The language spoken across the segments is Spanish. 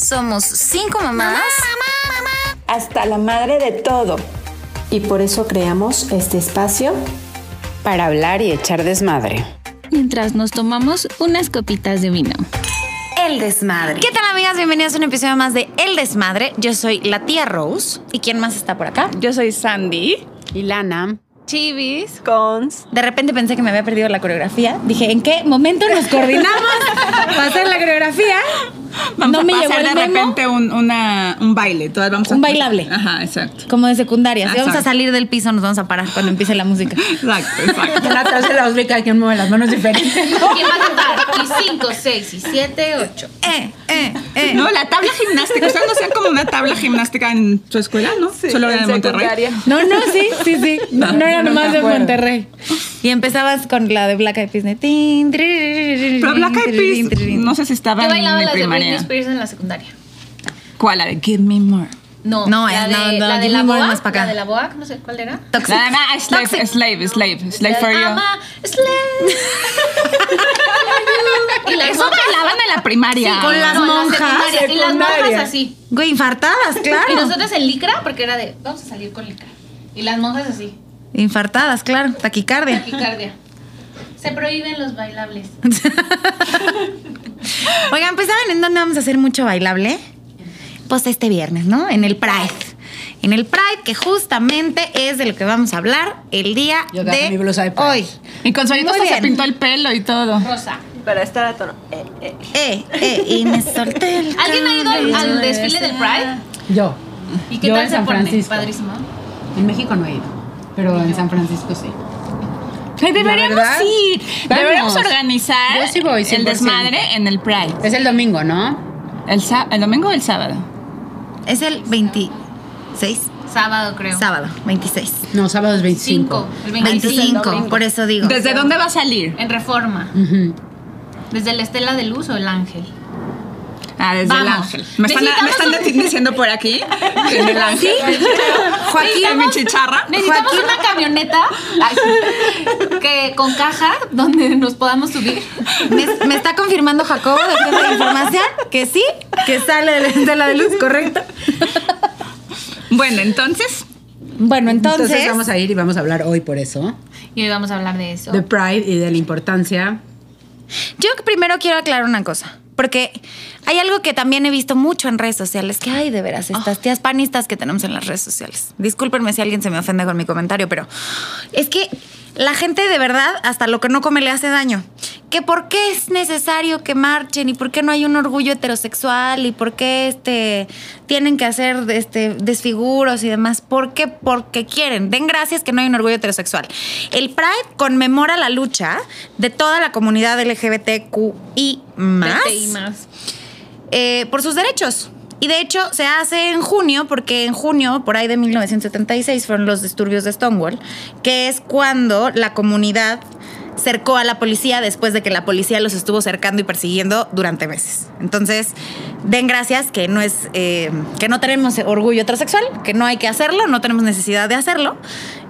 Somos cinco mamás. Hasta la madre de todo. Y por eso creamos este espacio para hablar y echar desmadre. Mientras nos tomamos unas copitas de vino. El Desmadre. ¿Qué tal, amigas? Bienvenidas a un episodio más de El Desmadre. Yo soy la tía Rose. ¿Y quién más está por acá? Yo soy Sandy. Y Lana. Chivis. Cons. De repente pensé que me había perdido la coreografía. Dije, ¿en qué momento nos coordinamos para hacer la coreografía? Vamos no a me pasar llegó el de memo. repente un, una- un baile. Todas vamos a- Un bailable. Ajá, exacto. Como de secundaria. Si vamos a salir del piso, nos vamos a parar cuando empiece la música. Exacto, exacto. Atrás de la música hay quien mueve las manos diferentes. ¿Quién va a cantar? Y 5, 6, y 7, 8. Eh, eh, eh. No, la tabla gimnástica. Ustedes no hacían como una tabla gimnástica en su escuela, ¿no? Solo era en de Monterrey. No, no, sí, sí, sí. No, no era no nomás de. Monterrey. Y empezabas con la de Black Eyed Peas. Pero Black Eyed Peas, no sé si estaba Yo en bailaba mi las de Britney. Spears en la secundaria. ¿Cuál? La de Give Me More. No, No, la de, no, no, la de la más acá. La de la BOAC, no sé cuál era. Toxic. La slave, Toxic. slave, slave, slave for you. Slave. y las Eso monjas- bailaban en la primaria. con las no, en la monjas. Y las monjas así. Güey, infartadas, claro. Y nosotros en licra, porque era de, vamos a salir con licra. Y las monjas así, Infartadas, claro. Taquicardia. taquicardia. Se prohíben los bailables. Oigan, pues ¿saben en dónde vamos a hacer mucho bailable? Pues este viernes, ¿no? En el Pride. En el Pride, que justamente es de lo que vamos a hablar el día Yo de mi blusa de Pride. hoy. Y con Solito Muy hasta se pintó el pelo y todo. Rosa. Para estar a tono. Eh, eh. Eh, eh, y me solté el ¿Alguien ha ido al, desfile del Pride? Yo. ¿Y qué Yo tal en se San pone? Francisco. Padrísimo. En México no he ido, pero en San Francisco sí. Deberíamos verdad? ir. Vamos. Deberíamos organizar Yo sí voy, el 100%. desmadre en el Pride. Es el domingo, ¿no? ¿El, sa- el domingo o el sábado? Es el 26. Sábado, creo. Sábado, 26. No, sábado es 25. 5. El 25. 25, por eso digo. ¿Desde dónde va a salir? En Reforma. ¿Desde la Estela de Luz o el Ángel? Ah, desde el Vamos. ángel. Me están, me están diciendo por aquí. En el ángel. Joaquín, En mi chicharra. Necesitamos una camioneta ay, sí, que con caja donde nos podamos subir. me, me está confirmando Jacobo de de información que sí, que sale de la de luz, correcto. Bueno, entonces. Bueno, entonces, Entonces vamos a ir y vamos a hablar hoy por eso. Y hoy vamos a hablar de eso. De Pride y de la importancia. yo primero quiero aclarar una cosa. Porque hay algo que también he visto mucho en redes sociales, que hay de veras estas tías panistas que tenemos en las redes sociales. Discúlpenme si alguien se me ofende con mi comentario, pero es que la gente de verdad hasta lo que no come le hace daño. Que por qué es necesario que marchen y por qué no hay un orgullo heterosexual y por qué este tienen que hacer este desfiguros y demás. ¿Por qué? Porque quieren. Den gracias que no hay un orgullo heterosexual. El Pride conmemora la lucha de toda la comunidad LGBTQI más eh, por sus derechos. Y de hecho se hace en junio, porque en junio, por ahí de 1976, fueron los disturbios de Stonewall, que es cuando la comunidad cercó a la policía después de que la policía los estuvo cercando y persiguiendo durante meses. Entonces, den gracias que no es eh, que no tenemos orgullo heterosexual, que no hay que hacerlo, no tenemos necesidad de hacerlo.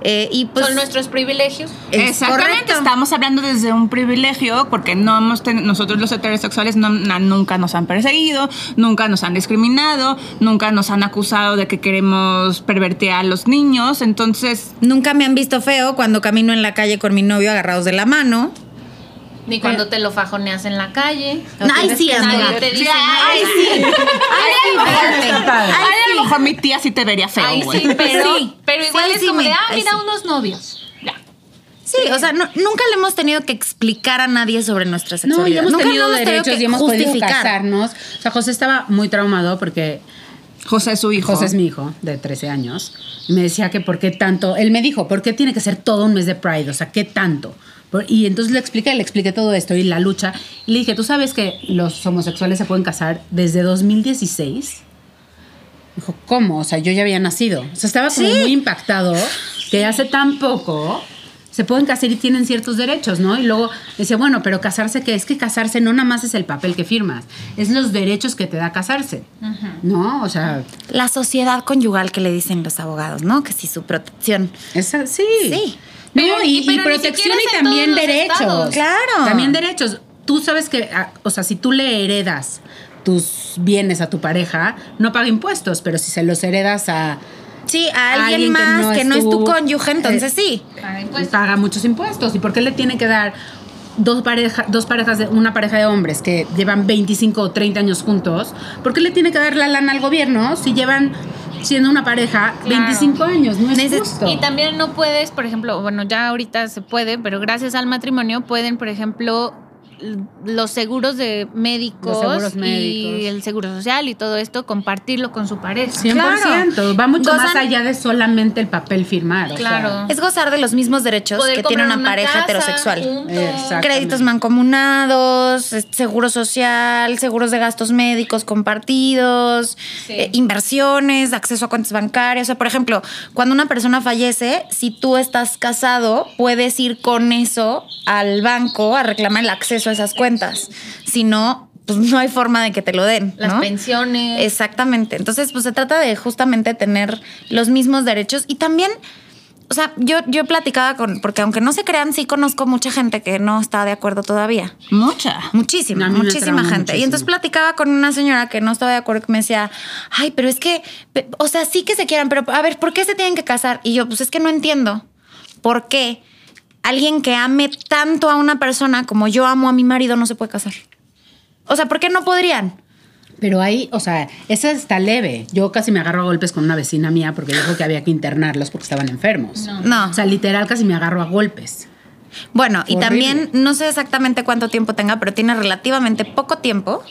Eh, y pues Son nuestros privilegios. es Exactamente, correcto. estamos hablando desde un privilegio porque no hemos ten- nosotros los heterosexuales no- na- nunca nos han perseguido, nunca nos han discriminado, nunca nos han acusado de que queremos pervertir a los niños, entonces Nunca me han visto feo cuando camino en la calle con mi novio agarrados de la mano. Ni cuando te lo fajoneas en la calle. Ay, sí, amiga. te dice Ay, sí. Ay, a lo mejor mi tía sí te vería feo, Ay, sí, pero, Sí. pero igual Sí, es sí, como me- de, ah, mira sí. unos novios. Sí, o sea, no- nunca le hemos tenido que explicar a nadie sobre nuestra No, sexualidad. y hemos nunca tenido hemos derechos que y hemos podido justificar. casarnos. O sea, José estaba muy traumado porque José es su hijo. José es mi hijo de 13 años. Y me decía que por qué tanto. Él me dijo, ¿por qué tiene que ser todo un mes de Pride? O sea, ¿qué tanto? Y entonces le expliqué, le expliqué todo esto y la lucha. Y le dije, ¿tú sabes que los homosexuales se pueden casar desde 2016? Dijo, ¿cómo? O sea, yo ya había nacido. O sea, estaba como Sí. muy impactado que hace tan poco se pueden casar y tienen ciertos derechos, ¿no? Y luego decía, bueno, pero casarse, ¿qué? Es que casarse no nada más es el papel que firmas, es los derechos que te da casarse, ¿no? O sea, La sociedad conyugal que le dicen los abogados, ¿no? Que sí, su protección. esa, sí. Sí. No, y, y- pero y ni protección y también derechos. estados. Claro. También derechos. Tú sabes que, ah, o sea, si tú le heredas tus bienes a tu pareja, no paga impuestos, pero si se los heredas a Sí, a alguien, Alguien que más no que es no es tu cónyuge, entonces eh, sí. Paga pues impuestos. paga muchos impuestos. ¿Y por qué le tiene que dar dos, pareja, dos parejas, de, una pareja de hombres que llevan 25 o 30 años juntos? ¿Por qué le tiene que dar la lana al gobierno si llevan siendo una pareja Claro. 25 años? No es Neces- justo. Y también no puedes, por ejemplo, bueno, ya ahorita se puede, pero gracias al matrimonio pueden, por ejemplo, los seguros de médicos, Los seguros y el seguro social y todo esto, compartirlo con su pareja. 100%. Va mucho Gozan- más allá de solamente el papel firmar. o sea, Claro. Es gozar de los mismos derechos que tiene una, pareja casa heterosexual. Créditos mancomunados, seguro social, seguros de gastos médicos compartidos, Sí. eh, inversiones, acceso a cuentas bancarias. O sea, por ejemplo, cuando una persona fallece, si tú estás casado, puedes ir con eso al banco a reclamar el acceso a esas cuentas. Si no, pues no hay forma de que te lo den. Las ¿no? pensiones. Exactamente. Entonces, pues se trata de justamente tener los mismos derechos y también, o sea, yo, yo platicaba con, porque aunque no se crean, sí conozco mucha gente que no está de acuerdo todavía. Mucha. Muchísima, muchísima gente. Y entonces platicaba con una señora que no estaba de acuerdo, que me decía, ay, pero es que, o sea, sí que se quieran, pero a ver, ¿por qué se tienen que casar? Y yo, pues es que no entiendo por qué alguien que ame tanto a una persona como yo amo a mi marido no se puede casar. O sea, ¿por qué no podrían? Pero ahí, o sea, esa está leve. Yo casi me agarro a golpes con una vecina mía porque dijo que había que internarlos porque estaban enfermos. No. O sea, literal casi me agarro a golpes. Bueno, y también no sé exactamente cuánto tiempo tenga, pero tiene relativamente poco tiempo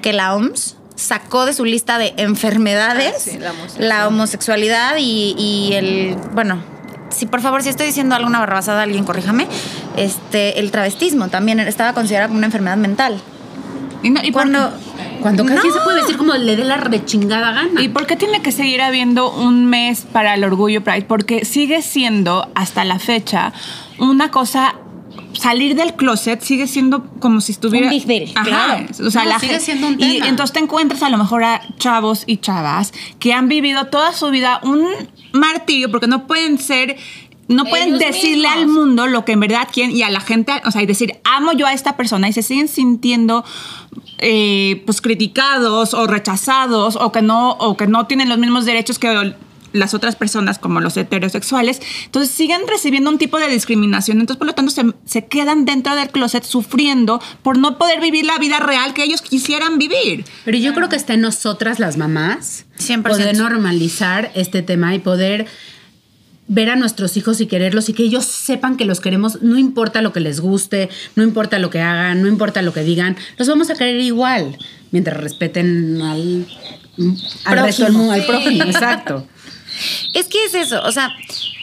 que la OMS sacó de su lista de enfermedades Ah, sí, la homosexualidad. la homosexualidad y, y el, bueno, si por favor, si estoy diciendo alguna barrabasada, alguien corríjame, este, el travestismo también estaba considerado como una enfermedad mental. Y, no- y Cuando, Cuando cada No. quien se puede decir como le dé la rechingada gana. ¿Y por qué tiene que seguir habiendo un mes para el orgullo Pride? Porque sigue siendo, hasta la fecha, una cosa. Salir del closet sigue siendo como si estuviera. Un big deal, Ajá. claro. O sea, No, la sigue siendo un Y tema. entonces te encuentras a lo mejor a chavos y chavas que han vivido toda su vida un martirio porque no pueden ser. No pueden decirle mismos. al mundo lo que en verdad quieren y a la gente, o sea, y decir, amo yo a esta persona y se siguen sintiendo eh, pues criticados o rechazados o que no o que no tienen los mismos derechos que las otras personas como los heterosexuales, entonces siguen recibiendo un tipo de discriminación, entonces por lo tanto se, se quedan dentro del closet sufriendo por no poder vivir la vida real que ellos quisieran vivir. Pero yo creo que está en nosotras las mamás 100%. poder normalizar este tema y poder ver a nuestros hijos y quererlos y que ellos sepan que los queremos, no importa lo que les guste, no importa lo que hagan, no importa lo que digan, los vamos a querer igual, mientras respeten al, al resto del mundo, al prójimo, exacto. Es que es eso, o sea,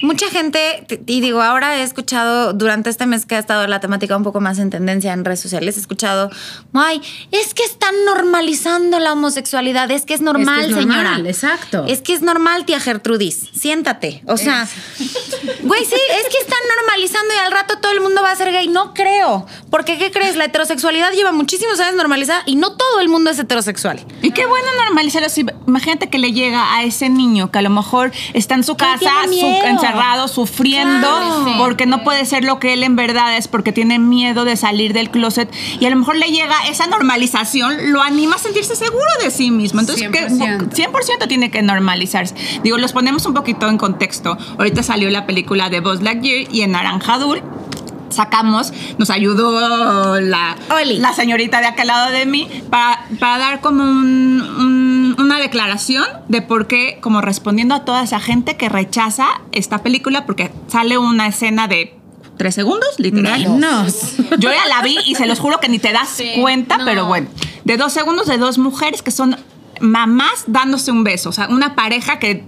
mucha gente, y digo, ahora he escuchado durante este mes que ha estado la temática un poco más en tendencia en redes sociales, he escuchado, ay, es que están normalizando la homosexualidad, es que es normal, Es que es normal, señora. exacto. Es que es normal, tía Gertrudis, siéntate. O sea, güey, sí, es que están normalizando y al rato todo el mundo va a ser gay. No creo, porque ¿qué crees? La heterosexualidad lleva muchísimos años normalizada y no todo el mundo es heterosexual. Y qué bueno normalizarlo. Si, imagínate que le llega a ese niño que a lo mejor está en su casa, su- miedo. Encerrado, sufriendo, Claro. Porque no puede ser lo que él en verdad es, porque tiene miedo de salir del closet. Y a lo mejor le llega esa normalización, lo anima a sentirse seguro de sí mismo. Entonces, que 100%. 100% tiene que normalizarse. Digo, los ponemos un poquito en contexto. Ahorita salió la película de Buzz Lightyear y en Naranjadul sacamos, nos ayudó la, Oli. la señorita de aquel lado de mí para, para dar como un- un- una declaración de por qué, como respondiendo a toda esa gente que rechaza esta película porque sale una escena de tres segundos, literal. Menos. Yo ya la vi y se los juro que ni te das Sí, cuenta, no. pero bueno, de dos segundos de dos mujeres que son mamás dándose un beso, o sea, una pareja que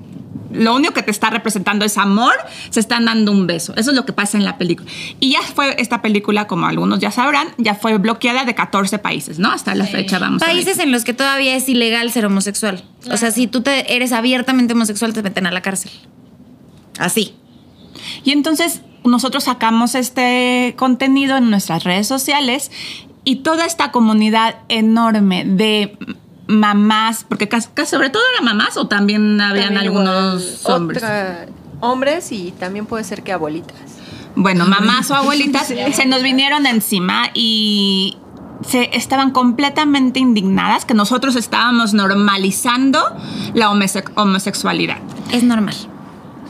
lo único que te está representando es amor, se están dando un beso. Eso es lo que pasa en la película. Y ya fue esta película, como algunos ya sabrán, ya fue bloqueada de 14 países, ¿no? Hasta la fecha vamos a ver. Países en los que todavía es ilegal ser homosexual. O sea, si tú te eres abiertamente homosexual, te meten a la cárcel. Así. Y entonces nosotros sacamos este contenido en nuestras redes sociales y toda esta comunidad enorme de mamás, porque casi, casi sobre todo eran mamás o también habían También algunos igual, hombres. otra- hombres y también puede ser que abuelitas. Bueno, mamás o abuelitas se nos vinieron encima y se estaban completamente indignadas que nosotros estábamos normalizando la homose- homosexualidad. Es normal.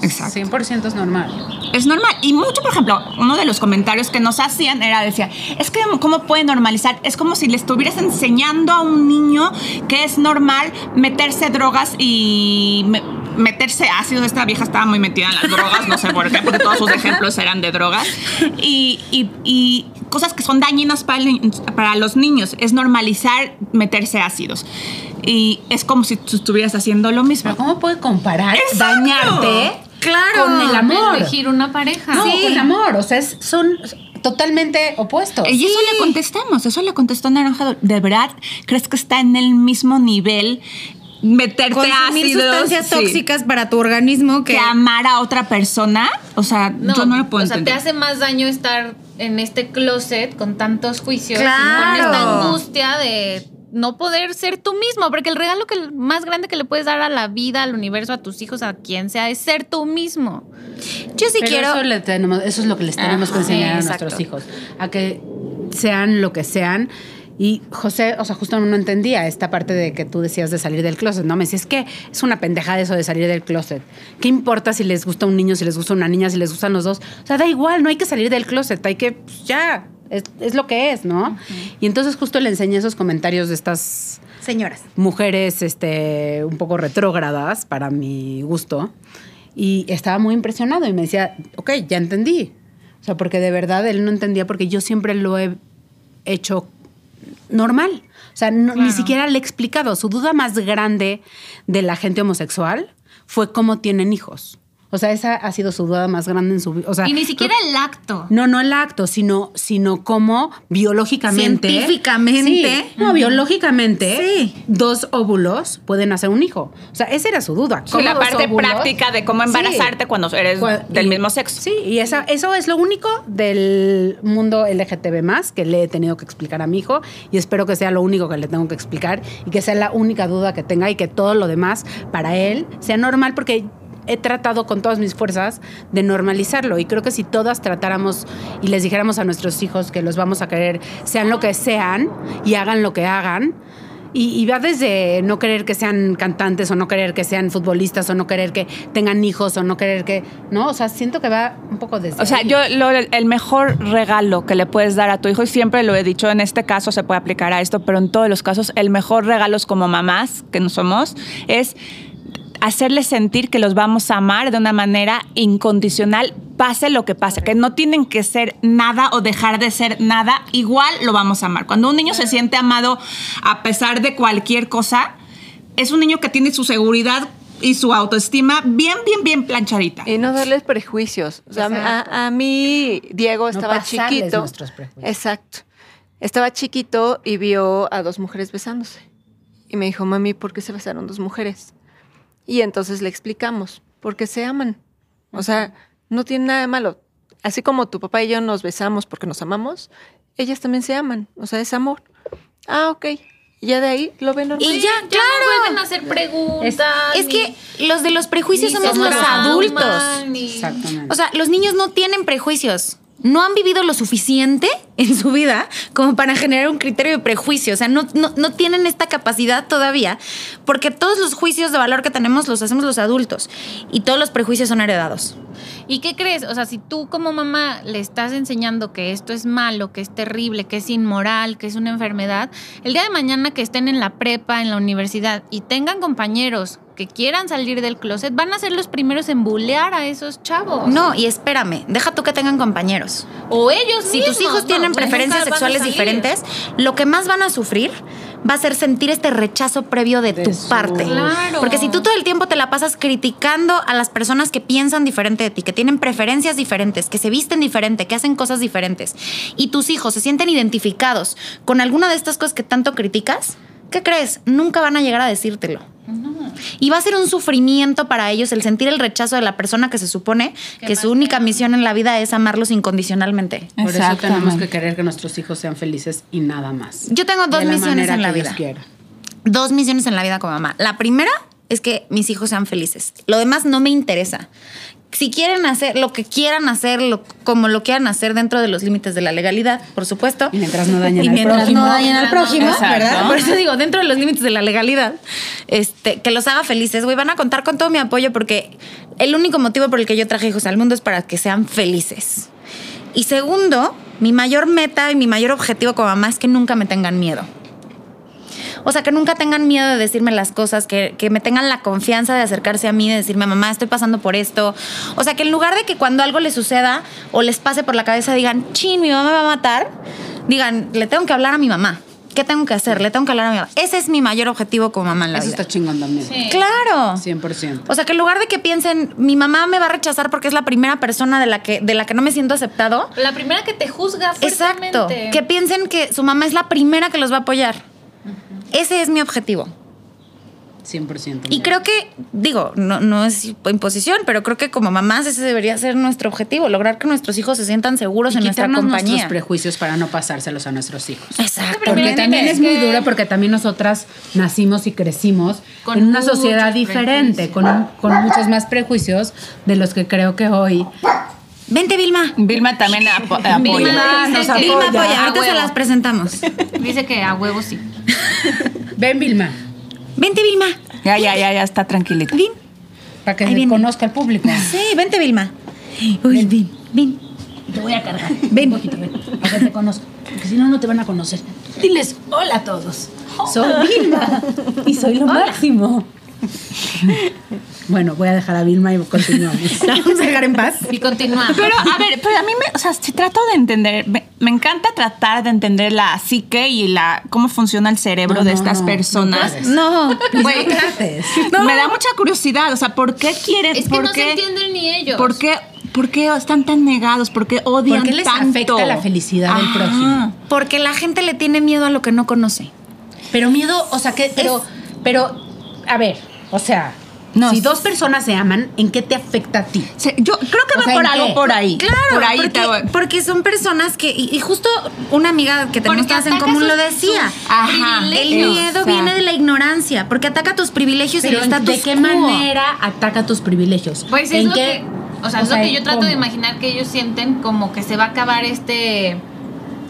Exacto. 100% es normal. Es normal. Y mucho, por ejemplo, uno de los comentarios que nos hacían era, decía, es que ¿cómo puede normalizar? Es como si le estuvieras enseñando a un niño que es normal meterse drogas y me- meterse ácidos. Esta vieja estaba muy metida en las drogas, no sé por qué, porque todos sus ejemplos eran de drogas. Y, y- y cosas que son dañinas para, el para los niños. Es normalizar meterse ácidos. Y es como si tú estuvieras haciendo lo mismo. Pero ¿cómo puede comparar Exacto. dañarte Claro. con el amor? Elegir una pareja. No, Sí. con el amor. O sea, es- son totalmente opuestos. Y eso le contestamos, eso le contestó Naranjado. ¿De verdad crees que está en el mismo nivel meterte Consumir ácidos? sustancias Sí. tóxicas para tu organismo que... que amar a otra persona? O sea, yo no lo puedo o sea, entender. te hace más daño estar en este closet con tantos juicios y Claro. con esta angustia de no poder ser tú mismo, porque el regalo que más grande que le puedes dar a la vida, al universo, a tus hijos, a quien sea, es ser tú mismo. Yo sí Pero quiero... Eso, le tenemos- eso es lo que les tenemos que enseñar a nuestros hijos. A que sean lo que sean. Y José, o sea, justo no entendía esta parte de que tú decías de salir del closet, ¿no? Me decía, es que es una pendejada eso de salir del closet. ¿Qué importa si les gusta un niño, si les gusta una niña, si les gustan los dos? O sea, da igual, no hay que salir del closet, hay que, pues, ya, es, es lo que es, ¿no? Y entonces justo le enseñé esos comentarios de estas Señoras. mujeres este, un poco retrógradas para mi gusto. Y estaba muy impresionado y me decía, ok, ya entendí. O sea, porque de verdad él no entendía porque yo siempre lo he hecho normal. O sea, no- ni siquiera le he explicado. Su duda más grande de la gente homosexual fue cómo tienen hijos. O sea, esa ha sido su duda más grande en su vida. O sea, y ni siquiera el acto. no, no el acto, sino, sino cómo biológicamente. Científicamente. Sí, no, biológicamente. Sí. Dos óvulos pueden hacer un hijo. O sea, esa era su duda. Sí, ¿Cómo la parte óvulos? práctica de cómo embarazarte cuando eres del y- mismo sexo. Sí, y esa, eso es lo único del mundo LGTB que le he tenido que explicar a mi hijo y espero que sea lo único que le tengo que explicar y que sea la única duda que tenga y que todo lo demás para él sea normal porque he tratado con todas mis fuerzas de normalizarlo y creo que si todas tratáramos y les dijéramos a nuestros hijos que los vamos a querer, sean lo que sean y hagan lo que hagan, y, y va desde no querer que sean cantantes o no querer que sean futbolistas o no querer que tengan hijos o no querer que... No, o sea, siento que va un poco desde... O sea, ahí. yo lo- el mejor regalo que le puedes dar a tu hijo, y siempre lo he dicho, en este caso se puede aplicar a esto, pero en todos los casos, el mejor regalo es como mamás, que no somos, es hacerles sentir que los vamos a amar de una manera incondicional, pase lo que pase, que no tienen que ser nada o dejar de ser nada, igual lo vamos a amar. Cuando un niño se siente amado a pesar de cualquier cosa, es un niño que tiene su seguridad y su autoestima bien, bien, bien planchadita. Y no darles prejuicios. O sea, a, a mí, Diego estaba chiquito. nuestros prejuicios. Exacto. Estaba chiquito y vio a dos mujeres besándose. Y me dijo, mami, ¿por qué se besaron dos mujeres? Y entonces le explicamos, porque se aman. O sea, no tiene nada de malo. Así como tu papá y yo nos besamos porque nos amamos, ellas también se aman. O sea, es amor. Ah, ok. Y ya de ahí lo ven normal. Y ya, Ya claro. no vuelven a hacer preguntas. Es que los de los prejuicios somos los adultos. ni- Exactamente. O sea, los niños no tienen prejuicios. No han vivido lo suficiente en su vida como para generar un criterio de prejuicio. O sea, no, no, no tienen esta capacidad todavía, porque todos los juicios de valor que tenemos los hacemos los adultos y todos los prejuicios son heredados. ¿Y qué crees? O sea, si tú como mamá le estás enseñando que esto es malo, que es terrible, que es inmoral, que es una enfermedad, el día de mañana que estén en la prepa, en la universidad y tengan compañeros que quieran salir del closet, van a ser los primeros en bulear a esos chavos. No, y espérame, deja tú que tengan compañeros. O ellos Si tus hijos no, tienen pues preferencias sexuales diferentes, lo que más van a sufrir va a ser sentir este rechazo previo de, De tu su- parte. Claro. Porque si tú todo el tiempo te la pasas criticando a las personas que piensan diferente de ti, que tienen preferencias diferentes, que se visten diferente, que hacen cosas diferentes, y tus hijos se sienten identificados con alguna de estas cosas que tanto criticas, ¿qué crees? Nunca van a llegar a decírtelo. Y va a ser un sufrimiento para ellos el sentir el rechazo de la persona que se supone que su única misión en la vida es amarlos incondicionalmente. Por eso tenemos que querer que nuestros hijos sean felices y nada más. Yo tengo dos De misiones en la vida. Dos misiones en la vida como mamá. La primera es que mis hijos sean felices. Lo demás no me interesa. Si quieren hacer lo que quieran hacer, lo- como lo quieran hacer dentro de los límites de la legalidad, por supuesto. Y mientras no dañen Y al mientras prójimo. no dañen al prójimo, Exacto. ¿verdad? Por eso digo, dentro de los límites de la legalidad, este, que los haga felices, güey, van a contar con todo mi apoyo porque el único motivo por el que yo traje hijos al mundo es para que sean felices. Y segundo, mi mayor meta y mi mayor objetivo como mamá es que nunca me tengan miedo. O sea, que nunca tengan miedo de decirme las cosas, que, que me tengan la confianza de acercarse a mí, de decirme, mamá, estoy pasando por esto. O sea, que en lugar de que cuando algo les suceda o les pase por la cabeza digan, chin, mi mamá me va a matar, digan, le tengo que hablar a mi mamá. ¿Qué tengo que hacer? Le tengo que hablar a mi mamá. Ese es mi mayor objetivo como mamá en la Eso vida. está chingón también. Sí. Claro. 100%. O sea, que en lugar de que piensen, mi mamá me va a rechazar porque es la primera persona de la que, de la que no me siento aceptado. La primera que te juzga Exacto. Que piensen que su mamá es la primera que los va a apoyar. Ese es mi objetivo. 100%. Y creo que, digo, no, no es imposición, pero creo que como mamás ese debería ser nuestro objetivo, lograr que nuestros hijos se sientan seguros y en nuestra quitarnos compañía. nuestros prejuicios para no pasárselos a nuestros hijos. Exacto. Porque también es muy duro, porque también nosotras nacimos y crecimos Con en una sociedad diferente, con, un- con muchos más prejuicios de los que creo que hoy. Vente, Vilma. Vilma también apo- apoya. Vilma apoya. que- Vilma apoya. a Ahorita se las presentamos. Dice que a huevo sí. Ven, Vilma, Vente, Vilma. Ya, ya, ya, ya está tranquilita. Vin. para que viene. conozca el público. Sí, vente, Vilma. Uy, Vin. Vin. Te voy a cargar. Ven, un poquito, ven. Para que te conozca. Porque si no, no te van a conocer. Diles hola a todos. Soy Vilma. Y soy lo máximo. Bueno, voy a dejar a Vilma y continuamos. La vamos a dejar en paz. Y continuamos. Pero, a ver, pero a mí me, o sea, si trato de entender, me, me encanta tratar de entender la psique y la cómo funciona el cerebro No, de no, estas no, personas. no. Güey, me da mucha curiosidad, o sea, ¿por qué quieren? es que por no qué, se entienden ni ellos. ¿Por qué, por qué están tan negados? ¿Por qué odian ¿Por qué les tanto? afecta la felicidad del Ajá. prójimo? Porque la gente le tiene miedo a lo que no conoce. Pero miedo, o sea, que, pero, pero, a ver, o sea, No, si dos personas se aman, ¿en qué te afecta a ti? Yo creo que O va sea, por ¿en algo qué? por ahí. Claro, por ahí porque, te voy. porque son personas que, y, y justo una amiga que tenemos todas en común lo decía. Ajá. El miedo viene de la ignorancia, porque ataca tus privilegios y Pero el ¿en- status ¿de qué manera ataca tus privilegios? Pues es ¿En lo qué- que. O sea, es lo que yo trato ¿cómo? de imaginar que ellos sienten como que se va a acabar este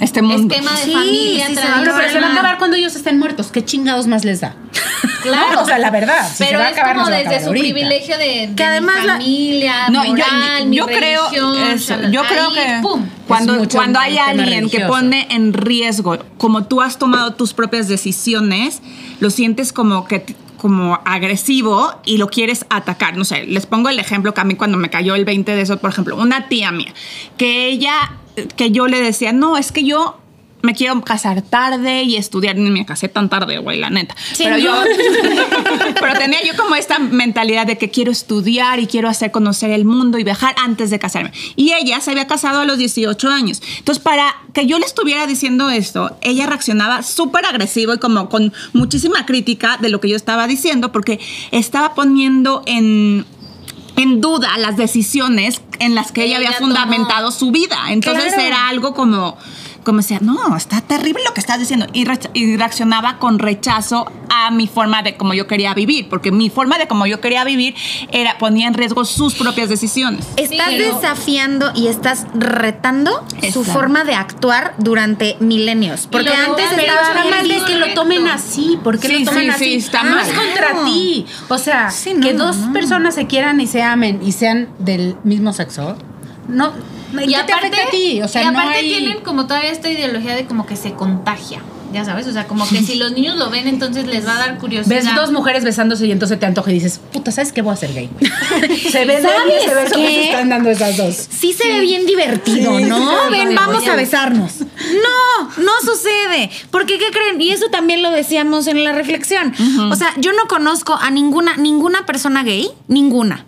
Este mundo. esquema de Sí, familia sí, se va a Pero, pero se va a acabar cuando ellos estén muertos. ¿Qué chingados más les da? Claro. O sea, la verdad. Si se Pero va a es acabar, como desde acabar su ahorita. privilegio de, de Que además mi la- familia, No, yo- moral, yo, mi yo creo eso, yo creo Ahí, que ¡pum! cuando, cuando hay alguien que pone en riesgo, como tú has tomado tus propias decisiones, lo sientes como que como agresivo y lo quieres atacar. No sé, les pongo el ejemplo que a mí cuando me cayó el 20 de eso, por ejemplo, una tía mía, que ella, que yo le decía, no, es que yo me quiero casar tarde y estudiar. Ni me casé tan tarde, güey, la neta. Sí, pero no. yo, pero tenía yo como esta mentalidad de que quiero estudiar y quiero hacer conocer el mundo y viajar antes de casarme. Y ella se había casado a los 18 años. Entonces, para que yo le estuviera diciendo esto, ella reaccionaba súper agresivo y como con muchísima crítica de lo que yo estaba diciendo, porque estaba poniendo en en duda las decisiones en las que ella, Ella había tomó. fundamentado su vida. Entonces Claro. era algo como, como decía, no, está terrible lo que estás diciendo. Y, re- y reaccionaba con rechazo a mi forma de cómo yo quería vivir, porque mi forma de cómo yo quería vivir era ponía en riesgo sus propias decisiones. Estás Sí, pero- desafiando y estás retando su forma de actuar durante milenios. Porque antes estaba mal de que lo tomen así. ¿Por qué Sí, lo toman sí, así? sí, está no mal. es contra ti. O sea, Sí, no, que no, dos no. personas se quieran y se amen y sean del mismo sexo. No, ¿en Y qué te afecta a ti? O sea, y no aparte hay- tienen como todavía esta ideología de como que se contagia. Ya sabes, o sea, como que si los niños lo ven, entonces les va a dar curiosidad. Ves dos mujeres besándose y entonces te antoja y dices, puta, ¿sabes qué voy a hacer gay? se ven ¿Sabes ese beso que qué? se están dando esas dos. Sí se ve bien divertido, Sí, ¿no? sí se Ven, vamos a besarnos. No, no sucede. Porque, ¿qué creen? Y eso también lo decíamos en la reflexión. O sea, yo no conozco a ninguna, ninguna persona gay, ninguna,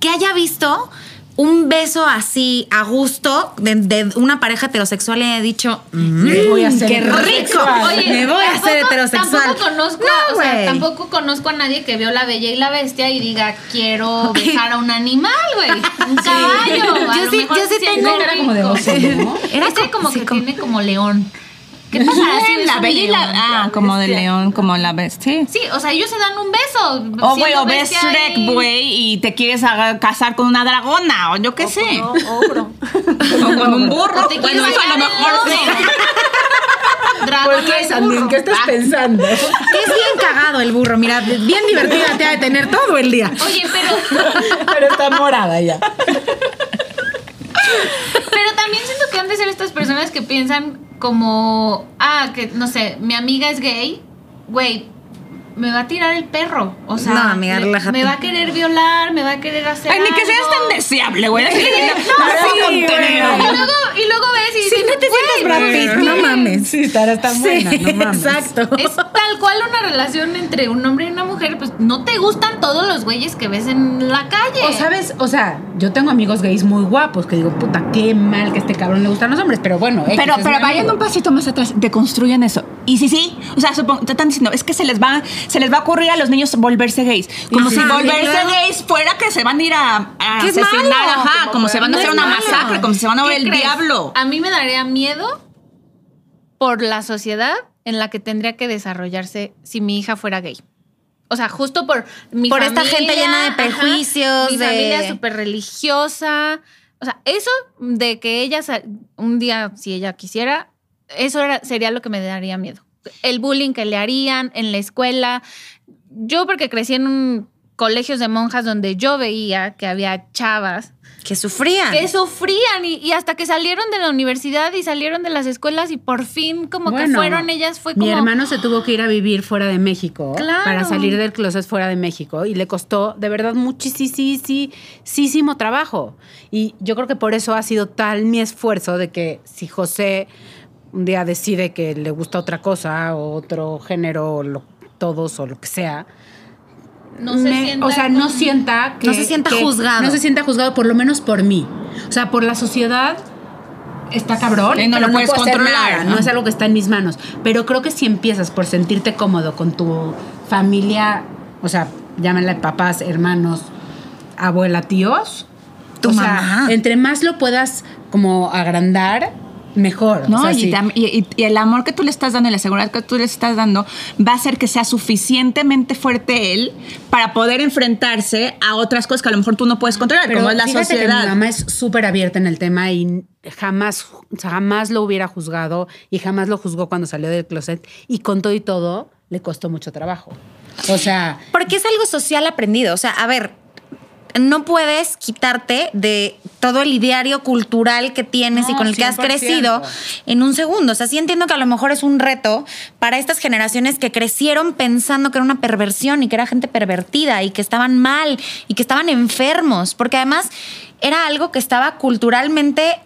que haya visto un beso así a gusto de, de una pareja heterosexual y haya dicho, Me voy a hacer qué rico. Oye, me voy a hacer tampoco- heterosexual. Tampoco conozco, No, o sea, tampoco conozco a nadie que vio La Bella y la Bestia y diga, quiero besar a un animal, güey. Un caballo. A Yo sí- yo sí tengo- Era como de oso, ¿no? Era Este co- como sí, que como- tiene como león. ¿Qué pasa? Sí, es la bella y la. Ah, como de león, como la ves. Sí. Sí, o sea, ellos se dan un beso. O, güey, o ves bestia Shrek, y- güey, y te quieres casar con una dragona, o yo qué sé. O ogro. O con un burro. O te quieres Bueno, eso a lo mejor ¿Por qué, qué estás pensando? Es bien cagado el burro, mira, bien divertida te ha de tener todo el día. Oye, pero, Pero está morada ya. pero también siento que han de ser estas personas que piensan como, ah, que no sé, mi amiga es gay, güey, me va a tirar el perro. O sea, No, amiga, me, me va a querer violar, me va a querer hacer. Ay, ni que seas tan deseable, güey. Que no, sí. Y luego, y luego ves y Si dices, no te sientas "Güey, Brad Pitt, no mames. Sí, estará tan buena, Sí, no mames. Exacto. Es tal cual una relación entre un hombre y una mujer, pues no te gustan todos los güeyes que ves en la calle. O sabes, o sea, yo tengo amigos gays muy guapos que digo, puta, qué mal que a este cabrón le gustan los hombres, pero bueno, Pero, pero amigo. un pasito más atrás, deconstruyan eso. Y sí, sí, o sea, supongo, te están diciendo, es que se les va, se les va a ocurrir a los niños volverse gays. Como si Ajá, volverse gays fuera que se van a ir a, a asesinar, ajá, como, Como se van a hacer una malo. masacre, como si se van a ver ¿Qué el crees? diablo. A mí me daría miedo por la sociedad en la que tendría que desarrollarse si mi hija fuera gay. O sea, justo por mi Por esta gente llena de ajá, prejuicios, mi de- familia súper religiosa. O sea, eso de que ella un día, si ella quisiera, eso era- sería lo que me daría miedo. El bullying que le harían en la escuela. Yo porque crecí en un colegios de monjas donde yo veía que había chavas Que sufrían. que sufrían y, y hasta que salieron de la universidad y salieron de las escuelas y por fin como que Bueno, fueron ellas fue como Mi hermano se tuvo que ir a vivir fuera de México Claro. para salir del closet fuera de México y le costó de verdad muchísimo trabajo. Y yo creo que por eso ha sido tal mi esfuerzo de que si José un día decide que le gusta otra cosa o otro género o lo- todos o lo que sea, no se me- sienta o sea, no sienta que No se sienta que- juzgado. No se sienta juzgado, por lo menos por mí. O sea, por la sociedad está cabrón. Sí, no lo puedes controlar, nada, ¿no? no es algo que está en mis manos. Pero creo que si empiezas por sentirte cómodo con tu familia, o sea, llámenle papás, hermanos, abuela, tíos. Tu o sea, mamá. entre más lo puedas como agrandar, mejor. No, O sea, y, sí. y- y- y el amor que tú le estás dando y la seguridad que tú le estás dando va a hacer que sea suficientemente fuerte él para poder enfrentarse a otras cosas que a lo mejor tú no puedes controlar, Pero como es la fíjate que sociedad. mi mamá es súper abierta en el tema y jamás, jamás lo hubiera juzgado y jamás lo juzgó cuando salió del closet y con todo y todo le costó mucho trabajo. O sea, Porque es algo social aprendido. O sea, a ver, no puedes quitarte de todo el ideario cultural que tienes y con el que has 100%. crecido en un segundo. O sea, sí entiendo que a lo mejor es un reto para estas generaciones que crecieron pensando que era una perversión y que era gente pervertida y que estaban mal y que estaban enfermos. Porque además era algo que estaba culturalmente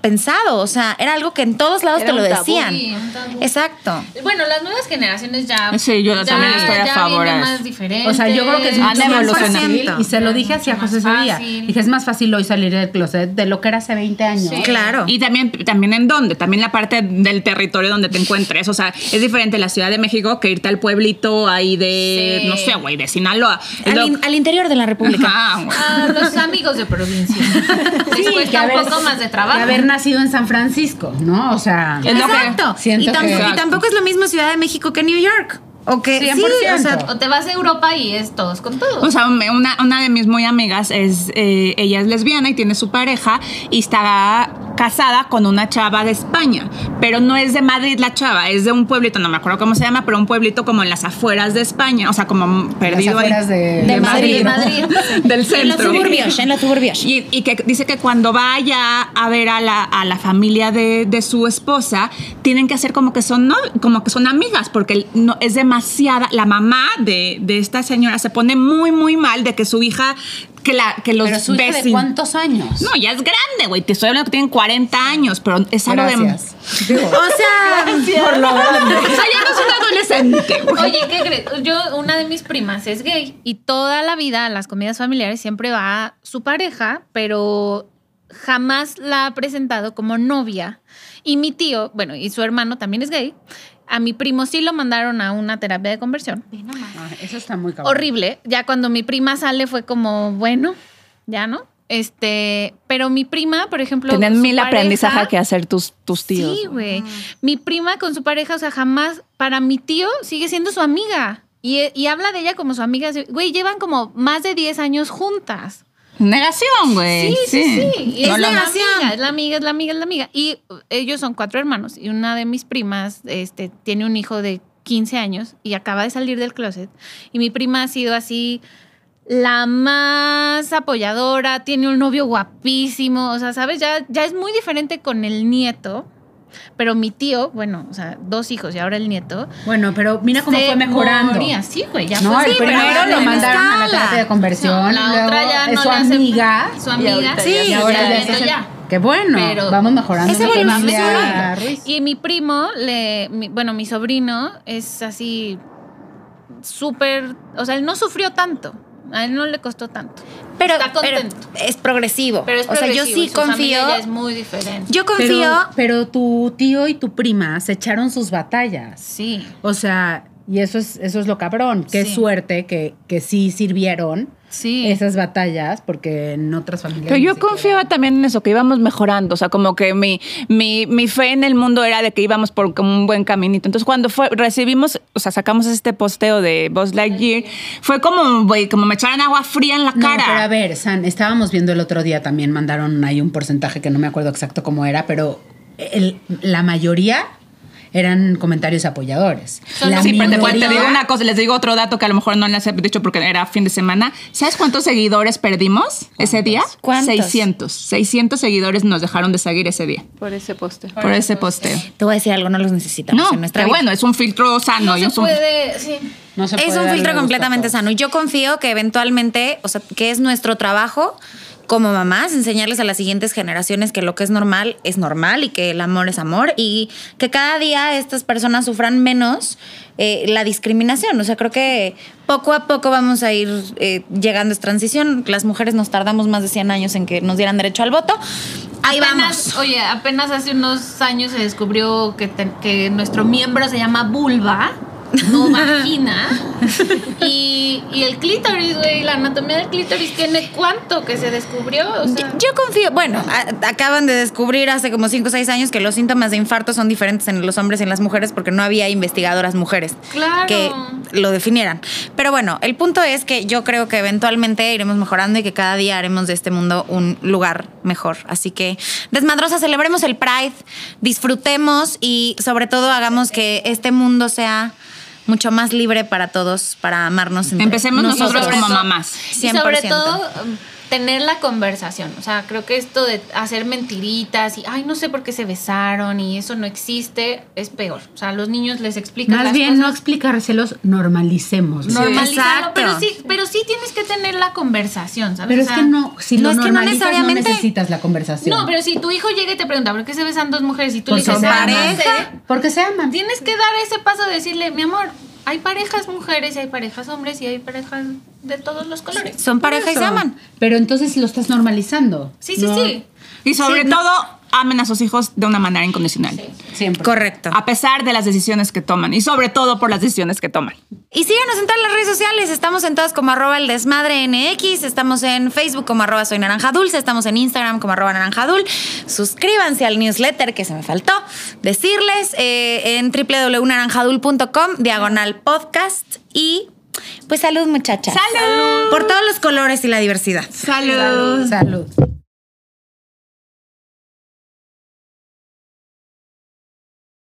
pensado. O sea, era algo que en todos lados Era te lo un tabú. decían. Tabú. Exacto. Bueno, las nuevas generaciones ya. Sí, yo ya- también estoy a ya favor más diferente. o sea, yo creo que es mucho más fácil y se lo dije hacia José fácil. Dije, es más fácil hoy salir del closet de lo que era hace 20 años. Sí. Claro. Y también, también en dónde, también la parte del territorio donde te encuentres. O sea, es diferente la Ciudad de México que irte al pueblito ahí de, Sí. no sé, güey, de Sinaloa. Al, Lo- in- al interior de la República. Ajá, güey. A los amigos de provincia. Les Sí, que cuesta un poco más de trabajo. Haber nacido en San Francisco, ¿no? O sea, Es lo que- Exacto. Y, tam- que- y tampoco es lo mismo Ciudad de México que New York. O que sí, 100%. o sea, O te vas a Europa y es todos con todos. O sea, una de mis muy amigas es, eh, ella es lesbiana y tiene su pareja y está casada con una chava de España, pero no es de Madrid la chava, es de un pueblito, no me acuerdo cómo se llama, pero un pueblito como en las afueras de España, o sea, como perdido ahí. afueras de- de Madrid. de Madrid. del en los centro. suburbios, en los suburbios. Y, y que dice que cuando vaya a ver a la, a la familia de, de su esposa, tienen que hacer como que son no, como que son amigas, porque no, es demasiada. La mamá de, de esta señora se pone muy, muy mal de que su hija, que la, que los pero su hija de cuántos años? No, ya es grande, güey. Te estoy hablando que tienen 40 años, pero es algo de. Gracias. Digo, O sea, por lo grande. O sea, ya no es un adolescente, güey. Oye, ¿qué crees? Yo, una de mis primas es gay y toda la vida a las comidas familiares siempre va su pareja, pero jamás la ha presentado como novia. Y mi tío, bueno, y su hermano también es gay. A mi primo sí lo mandaron a una terapia de conversión. Ah, Eso está muy cabrón. Horrible. Ya cuando mi prima sale fue como, bueno, ya no. Este, pero mi prima, por ejemplo. Tenían mil pareja- aprendizaje que hacer tus, tus tíos. Sí, güey. Mi prima con su pareja, o sea, jamás, para mi tío, sigue siendo su amiga. Y, y habla de ella como su amiga. Güey, llevan como más de 10 años juntas. Negación, güey. Sí, sí, sí. Y No es, la- la amiga, es la amiga, es la amiga, es la amiga. Y ellos son cuatro hermanos. Y una de mis primas este, tiene un hijo de 15 años y acaba de salir del closet. Y mi prima ha sido así la más apoyadora, tiene un novio guapísimo. O sea, ¿sabes? Ya, ya es muy diferente con el nieto. Pero mi tío, bueno, o sea, dos hijos y ahora el nieto. Bueno, pero mira cómo fue mejorando. moría. Sí, güey, ya No, fue. el Sí, primero pero lo mandaron a la terapia de conversión, No, la luego otra ya es no su le hace- amiga. Su amiga. Sí, ya Y ahora ya hace- ya. Qué bueno, Pero- vamos mejorando. Familia. Y mi primo, le, mi- bueno, mi sobrino es así súper, o sea, él no sufrió tanto, a él no le costó tanto. Pero, Está pero contento. es progresivo. Pero es o sea, yo sí su confío. es muy diferente. Yo confío. Pero, pero tu tío y tu prima se echaron sus batallas. Sí. O sea, y eso es, eso es lo cabrón. Qué Sí. suerte que, que sí sirvieron Sí. esas batallas, porque en otras familias. Pero yo siquiera- confiaba también en eso, que íbamos mejorando. O sea, como que mi, mi, mi fe en el mundo era de que íbamos por como un buen caminito. Entonces, cuando fue, recibimos, o sea, sacamos este posteo de Buzz Lightyear, fue como, como me echaran agua fría en la No, cara. pero a ver, San, estábamos viendo el otro día también, mandaron ahí un porcentaje que no me acuerdo exacto cómo era, pero el- la mayoría eran comentarios apoyadores. Son la Sí, pero te, minoría- te digo una cosa, les digo otro dato que a lo mejor no les he dicho porque era fin de semana. ¿Sabes cuántos seguidores perdimos ese día? ¿Cuántos? 600. 600 seguidores nos dejaron de seguir ese día Por ese poste. por ese posteo. Te voy a decir algo, no los necesitamos No, en nuestra pero vida. bueno, es un filtro sano. No se es un- puede, sí. No se es puede un darle filtro completamente sano. Y yo confío que eventualmente, o sea, que es nuestro trabajo como mamás, enseñarles a las siguientes generaciones que lo que es normal es normal y que el amor es amor y que cada día estas personas sufran menos eh, la discriminación. O sea, creo que poco a poco vamos a ir eh, llegando a esta transición. Las mujeres nos tardamos más de 100 años en que nos dieran derecho al voto. Ahí Apenas- vamos. Oye, apenas hace unos años se descubrió que, te- que nuestro miembro se llama vulva, no vagina. Y, y el clítoris, güey, la anatomía del clítoris tiene cuánto que se descubrió. O sea, Yo confío, bueno, a- acaban de descubrir hace como 5 o 6 años que los síntomas de infarto son diferentes en los hombres y en las mujeres porque no había investigadoras mujeres Claro. que lo definieran. Pero bueno, el punto es que yo creo que eventualmente iremos mejorando y que cada día haremos de este mundo un lugar mejor. Así que, desmadrosa, celebremos el Pride, disfrutemos y sobre todo hagamos que este mundo sea mucho más libre para todos, para amarnos. entre Empecemos nosotros como todo- mamás. Y sobre 100%. todo tener la conversación. O sea, creo que esto de hacer mentiritas y, ay, no sé por qué se besaron y eso no existe, es peor. O sea, a los niños les explican Más las bien, no cosas. explicárselos, normalicemos. normalizarlo, Exacto. pero sí, pero sí tienes que tener la conversación, ¿sabes? Pero O es que no, si no lo es que no normalizas, no, necesariamente- necesitas la conversación. No, pero si tu hijo llega y te pregunta, ¿por qué se besan dos mujeres? Y tú Porque le dices, se "Ah, no sé", Porque se aman. Tienes que dar ese paso de decirle, mi amor, hay parejas mujeres y hay parejas hombres y hay parejas de todos los colores. Son pareja y se aman. Pero entonces lo estás normalizando. Sí, sí, No- sí. Y sobre Sí, no- todo, amen a sus hijos de una manera incondicional. Siempre. Correcto. A pesar de las decisiones que toman. Y sobre todo por las decisiones que toman. Y síganos en todas las redes sociales. Estamos en todas como arroba el desmadre NX. Estamos en Facebook como arroba soy naranja dulce. Estamos en Instagram como arroba naranja dul. Suscríbanse al newsletter que se me faltó decirles eh, en www.naranjadul.com diagonal podcast. Y pues salud muchachas. ¡Salud! Por todos los colores y la diversidad. Salud. Salud.